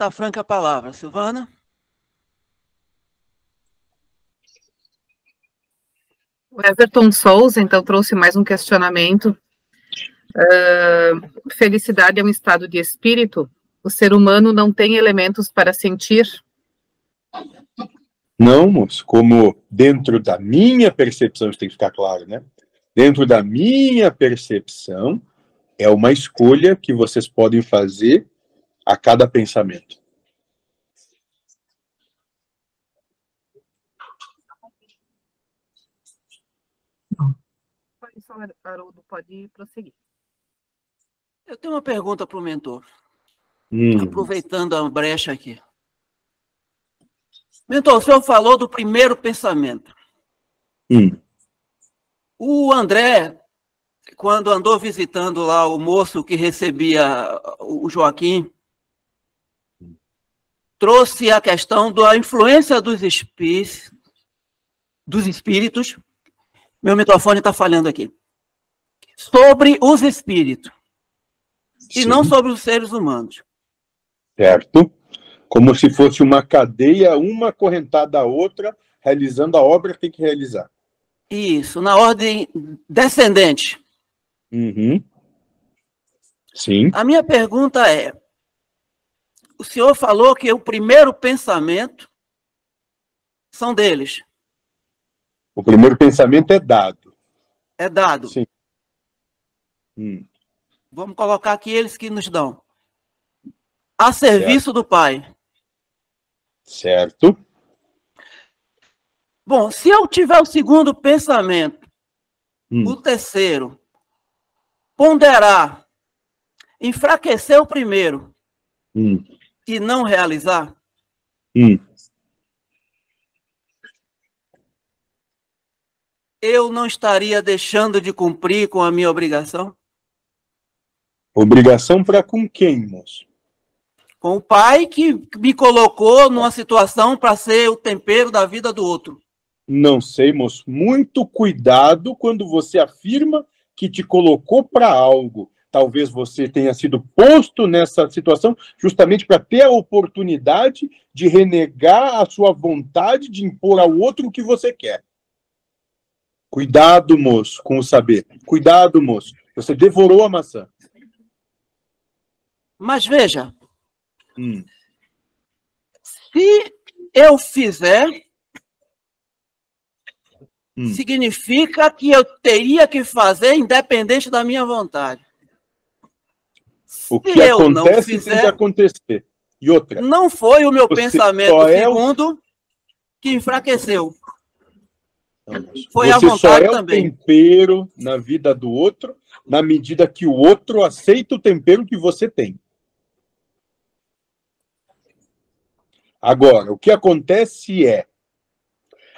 Está franca a palavra. Silvana? O Everton Souza, então, trouxe mais um questionamento. Uh, felicidade é um estado de espírito? O ser humano não tem elementos para sentir? Não, moço, como dentro da minha percepção, isso tem que ficar claro, né? Dentro da minha percepção, é uma escolha que vocês podem fazer a cada pensamento. Haroldo pode prosseguir. Eu tenho uma pergunta para o mentor. Hum. Aproveitando a brecha aqui. Mentor, o senhor falou do primeiro pensamento. Hum. O André, quando andou visitando lá o moço que recebia o Joaquim, trouxe a questão da influência dos espíritos, dos espíritos. Meu microfone está falhando aqui. Sobre os espíritos. Sim. E não sobre os seres humanos. Certo como se fosse uma cadeia, uma correntada à outra, realizando a obra que tem que realizar. Isso, na ordem descendente. Uhum. Sim. A minha pergunta é: o senhor falou que o primeiro pensamento são deles. O primeiro pensamento é dado. É dado. Sim. Hum. Vamos colocar aqui eles que nos dão. A serviço certo. do Pai. Certo. Bom, se eu tiver o segundo pensamento, hum. o terceiro, ponderar, enfraquecer o primeiro hum. E não realizar, hum. eu não estaria deixando de cumprir com a minha obrigação? Obrigação para com quem, moço? com o pai que me colocou numa situação para ser o tempero da vida do outro. Não sei, moço. Muito cuidado quando você afirma que te colocou para algo. Talvez você tenha sido posto nessa situação justamente para ter a oportunidade de renegar a sua vontade de impor ao outro o que você quer. Cuidado, moço, com o saber. Cuidado, moço. Você devorou a maçã. Mas veja, Hum. Se eu fizer, hum. significa que eu teria que fazer independente da minha vontade. O que Se acontece fizer, tem que acontecer. E outra. Não foi o meu pensamento é segundo o... que enfraqueceu. Foi você a vontade só é também. o tempero na vida do outro na medida que o outro aceita o tempero que você tem. Agora, o que acontece é,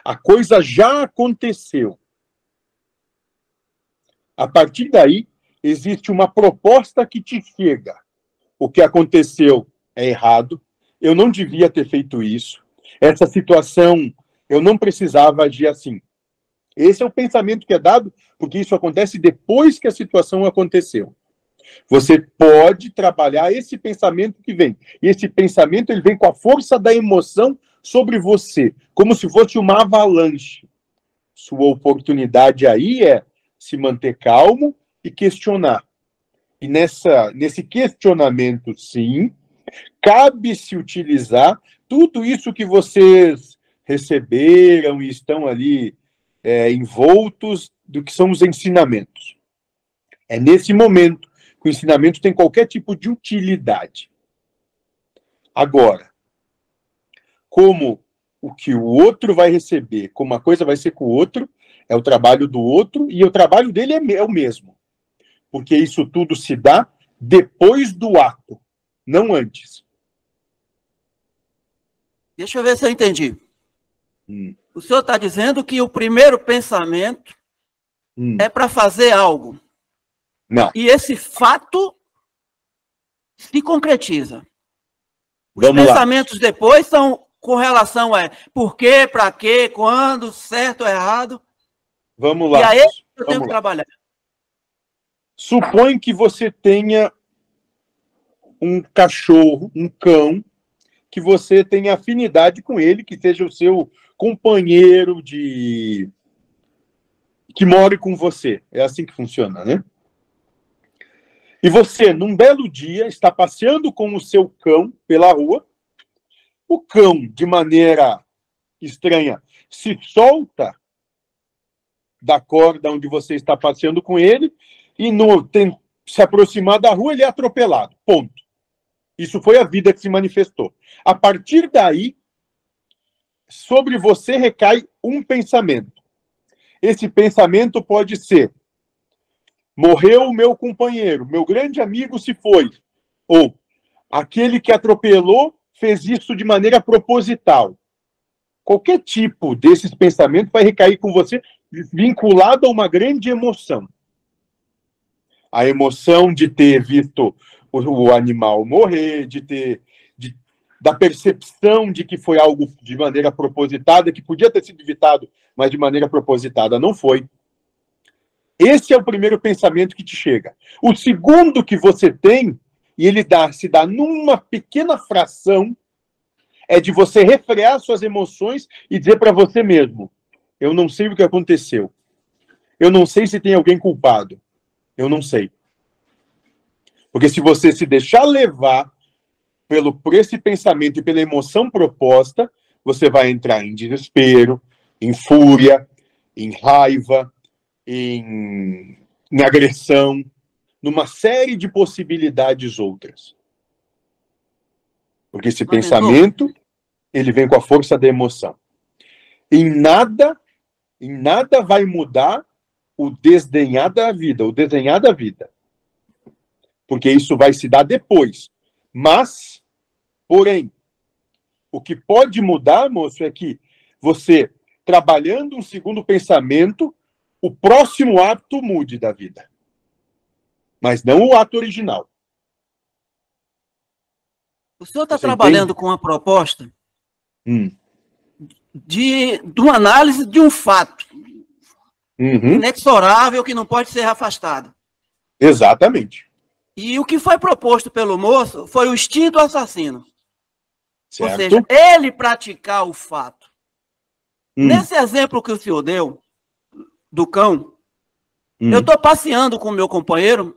a coisa já aconteceu. A partir daí, existe uma proposta que te chega. O que aconteceu é errado, eu não devia ter feito isso. Essa situação, eu não precisava agir assim. Esse é o pensamento que é dado, porque isso acontece depois que a situação aconteceu. Você pode trabalhar esse pensamento que vem. E esse pensamento ele vem com a força da emoção sobre você, como se fosse uma avalanche. Sua oportunidade aí é se manter calmo e questionar. E nessa, nesse questionamento, sim, cabe se utilizar tudo isso que vocês receberam e estão ali é, envoltos do que são os ensinamentos. É nesse momento que o ensinamento tem qualquer tipo de utilidade. Agora, como o que o outro vai receber, como uma coisa vai ser com o outro, é o trabalho do outro, e o trabalho dele é, é o mesmo. Porque isso tudo se dá depois do ato, não antes. Deixa eu ver se eu entendi. Hum. O senhor está dizendo que o primeiro pensamento hum. é para fazer algo. Não. E esse fato se concretiza. Os Vamos pensamentos lá. depois são com relação a por quê, para quê, quando, certo errado. Vamos lá. E aí eu tenho que trabalhar. Supõe que você tenha um cachorro, um cão, que você tenha afinidade com ele, que seja o seu companheiro de que more com você. É assim que funciona, né? E você, num belo dia, está passeando com o seu cão pela rua. O cão, de maneira estranha, se solta da corda onde você está passeando com ele e no tem, se aproximar da rua, ele é atropelado. Ponto. Isso foi a vida que se manifestou. A partir daí, sobre você recai um pensamento. Esse pensamento pode ser: morreu o meu companheiro, meu grande amigo se foi. Ou aquele que atropelou fez isso de maneira proposital. Qualquer tipo desses pensamentos vai recair com você vinculado a uma grande emoção. A emoção de ter visto o, animal morrer, de ter de, da percepção de que foi algo de maneira propositada, que podia ter sido evitado, mas de maneira propositada não foi. Esse é o primeiro pensamento que te chega. O segundo que você tem, e ele dá, se dá numa pequena fração, é de você refrear suas emoções e dizer para você mesmo: eu não sei o que aconteceu. Eu não sei se tem alguém culpado. Eu não sei. Porque se você se deixar levar pelo, por esse pensamento e pela emoção proposta, você vai entrar em desespero, em fúria, em raiva, em, em agressão, numa série de possibilidades outras. Porque esse pensamento, ele vem com a força da emoção. Em nada, em nada vai mudar o desdenhar da vida, o desenhar da vida porque isso vai se dar depois. Mas, porém, o que pode mudar, moço, é que você, trabalhando um segundo pensamento, o próximo ato mude da vida. Mas não o ato original. O senhor está trabalhando entende? com uma proposta hum. de, de uma análise de um fato uhum. inexorável que não pode ser afastado. Exatamente. E o que foi proposto pelo moço foi o instinto assassino. Certo. Ou seja, ele praticar o fato. Hum. Nesse exemplo que o senhor deu, do cão, hum. eu estou passeando com o meu companheiro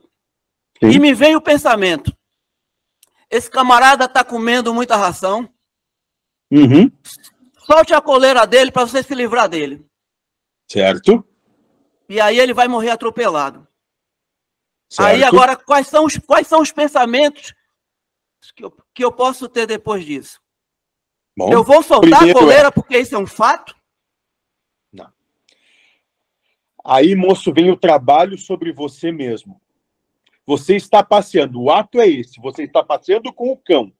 Sim. e me veio o pensamento: esse camarada está comendo muita ração. Uhum. Solte a coleira dele para você se livrar dele. Certo. E aí ele vai morrer atropelado. Certo. Aí agora, quais são os, quais são os pensamentos que eu, que eu posso ter depois disso? Bom, eu vou soltar a coleira é... porque isso é um fato? Não. Aí, moço, vem o trabalho sobre você mesmo. Você está passeando, o ato é esse, você está passeando com o cão.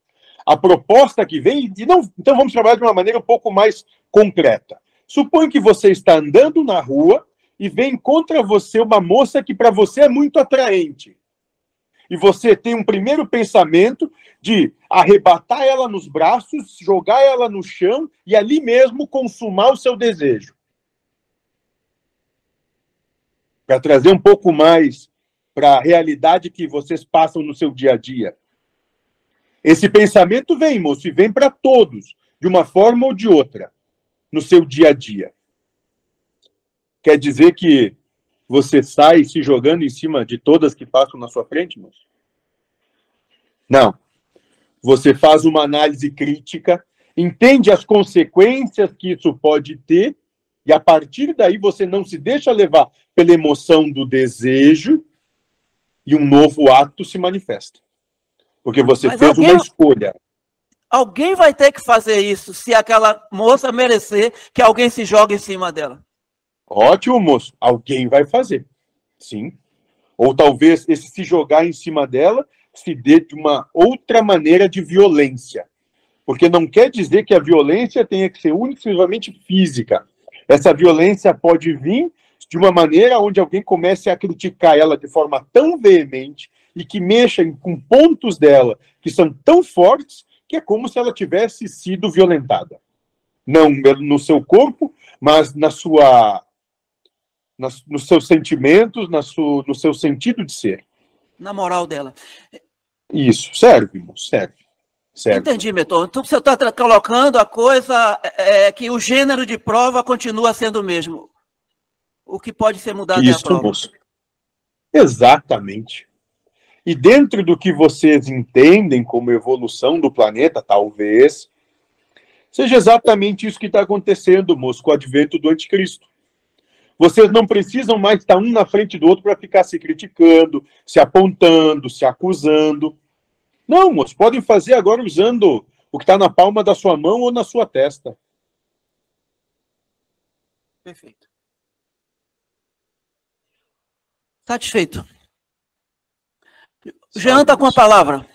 A proposta que vem, e não, então vamos trabalhar de uma maneira um pouco mais concreta. Suponha que você está andando na rua e vem contra você uma moça que para você é muito atraente. E você tem um primeiro pensamento de arrebatar ela nos braços, jogar ela no chão e ali mesmo consumar o seu desejo. Para trazer um pouco mais para a realidade que vocês passam no seu dia a dia. Esse pensamento vem, moço, e vem para todos, de uma forma ou de outra, no seu dia a dia. Quer dizer que você sai se jogando em cima de todas que passam na sua frente, moço? Não. Você faz uma análise crítica, entende as consequências que isso pode ter, e a partir daí você não se deixa levar pela emoção do desejo, e um novo ato se manifesta. Porque você Mas fez alguém... uma escolha. Alguém vai ter que fazer isso se aquela moça merecer que alguém se jogue em cima dela. Ótimo, moço. Alguém vai fazer. Sim. Ou talvez esse se jogar em cima dela se dê de uma outra maneira de violência. Porque não quer dizer que a violência tenha que ser exclusivamente física. Essa violência pode vir de uma maneira onde alguém comece a criticar ela de forma tão veemente e que mexa com pontos dela que são tão fortes que é como se ela tivesse sido violentada. Não no seu corpo, mas na sua nas, nos seus sentimentos, na sua, no seu sentido de ser. Na moral dela. Isso, serve, irmão, serve. Certo. Entendi, Meton. Então você está colocando a coisa é, que o gênero de prova continua sendo o mesmo. O que pode ser mudado Isso, é a prova. moço. Exatamente. E dentro do que vocês entendem como evolução do planeta, talvez, seja exatamente isso que está acontecendo, moço, com o advento do anticristo. Vocês não precisam mais estar um na frente do outro para ficar se criticando, se apontando, se acusando. Não, moço, podem fazer agora usando o que está na palma da sua mão ou na sua testa. Perfeito. Satisfeito. Jean está com a palavra.